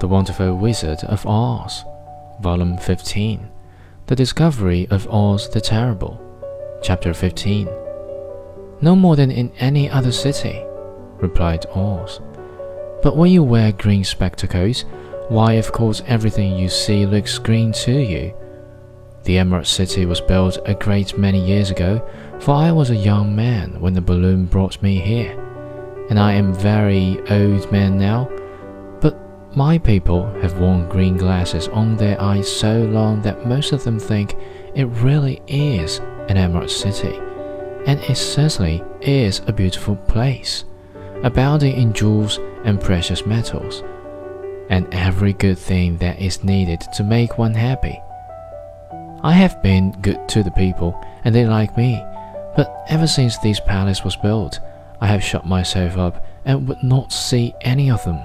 The Wonderful Wizard of Oz, Volume 15. The Discovery of Oz the Terrible, Chapter 15. No more than in any other city, replied Oz. But when you wear green spectacles, why, of course, everything you see looks green to you. The Emerald City was built a great many years ago, for I was a young man when the balloon brought me here, and I am very old man now. My people have worn green glasses on their eyes so long that most of them think it really is an Emerald City, and it certainly is a beautiful place, abounding in jewels and precious metals, and every good thing that is needed to make one happy. I have been good to the people, and they like me, but ever since this palace was built, I have shut myself up and would not see any of them.